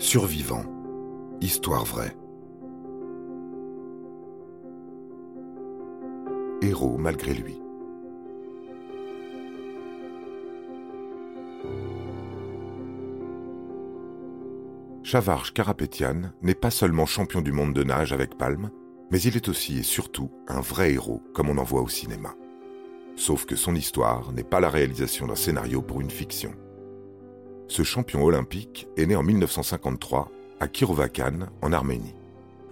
Survivant. Histoire vraie. Héros malgré lui. Chavarch Karapetian n'est pas seulement champion du monde de nage avec palme, mais il est aussi et surtout un vrai héros comme on en voit au cinéma. Sauf que son histoire n'est pas la réalisation d'un scénario pour une fiction. Ce champion olympique est né en 1953 à Kirovakan, en Arménie.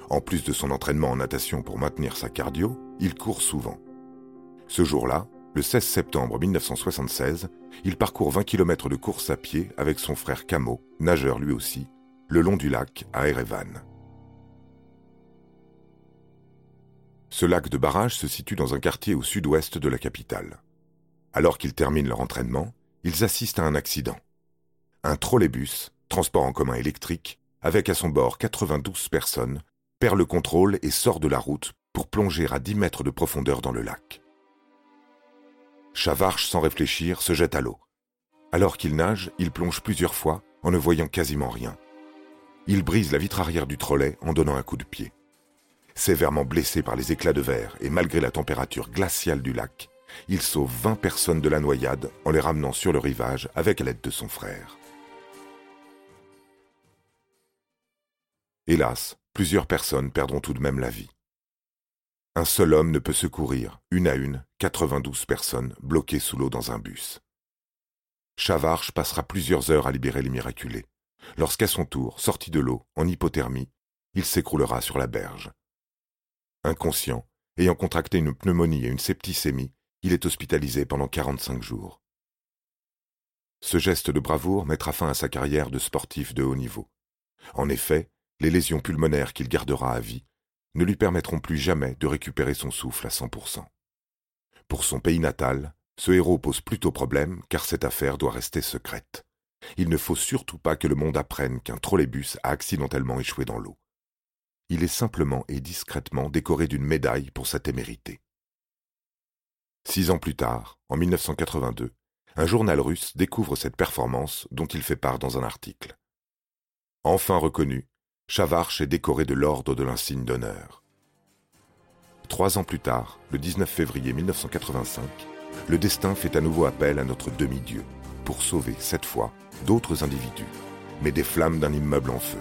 En plus de son entraînement en natation pour maintenir sa cardio, il court souvent. Ce jour-là, le 16 septembre 1976, il parcourt 20 km de course à pied avec son frère Camo, nageur lui aussi, le long du lac à Erevan. Ce lac de barrage se situe dans un quartier au sud-ouest de la capitale. Alors qu'ils terminent leur entraînement, ils assistent à un accident. Un trolleybus, transport en commun électrique, avec à son bord 92 personnes, perd le contrôle et sort de la route pour plonger à 10 mètres de profondeur dans le lac. Chavarche, sans réfléchir, se jette à l'eau. Alors qu'il nage, il plonge plusieurs fois en ne voyant quasiment rien. Il brise la vitre arrière du trolley en donnant un coup de pied. Sévèrement blessé par les éclats de verre et malgré la température glaciale du lac, il sauve 20 personnes de la noyade en les ramenant sur le rivage avec l'aide de son frère. Hélas, plusieurs personnes perdront tout de même la vie. Un seul homme ne peut secourir, une à une, 92 personnes bloquées sous l'eau dans un bus. Chavarche passera plusieurs heures à libérer les miraculés, lorsqu'à son tour, sorti de l'eau, en hypothermie, il s'écroulera sur la berge. Inconscient, ayant contracté une pneumonie et une septicémie, il est hospitalisé pendant 45 jours. Ce geste de bravoure mettra fin à sa carrière de sportif de haut niveau. En effet, les lésions pulmonaires qu'il gardera à vie ne lui permettront plus jamais de récupérer son souffle à 100%. Pour son pays natal, ce héros pose plutôt problème car cette affaire doit rester secrète. Il ne faut surtout pas que le monde apprenne qu'un trolleybus a accidentellement échoué dans l'eau. Il est simplement et discrètement décoré d'une médaille pour sa témérité. Six ans plus tard, en 1982, un journal russe découvre cette performance dont il fait part dans un article. Enfin reconnu, Chavarch est décoré de l'ordre de l'insigne d'honneur. Trois ans plus tard, le 19 février 1985, le destin fait à nouveau appel à notre demi-dieu pour sauver, cette fois, d'autres individus, mais des flammes d'un immeuble en feu.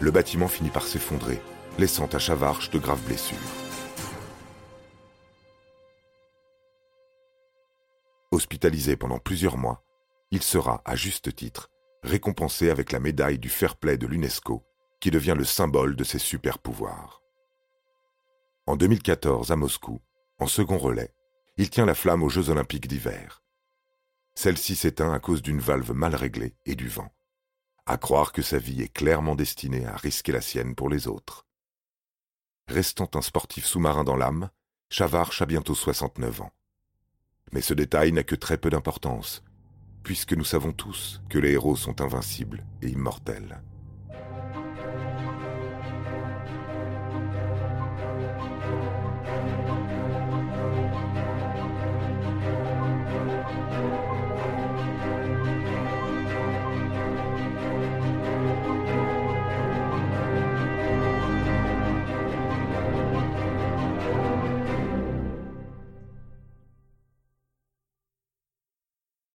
Le bâtiment finit par s'effondrer, laissant à Chavarch de graves blessures. Hospitalisé pendant plusieurs mois, il sera, à juste titre, récompensé avec la médaille du fair play de l'UNESCO, qui devient le symbole de ses super pouvoirs. En 2014, à Moscou, en second relais, il tient la flamme aux Jeux olympiques d'hiver. Celle-ci s'éteint à cause d'une valve mal réglée et du vent. À croire que sa vie est clairement destinée à risquer la sienne pour les autres. Restant un sportif sous-marin dans l'âme, Chavarch a bientôt 69 ans. Mais ce détail n'a que très peu d'importance, puisque nous savons tous que les héros sont invincibles et immortels.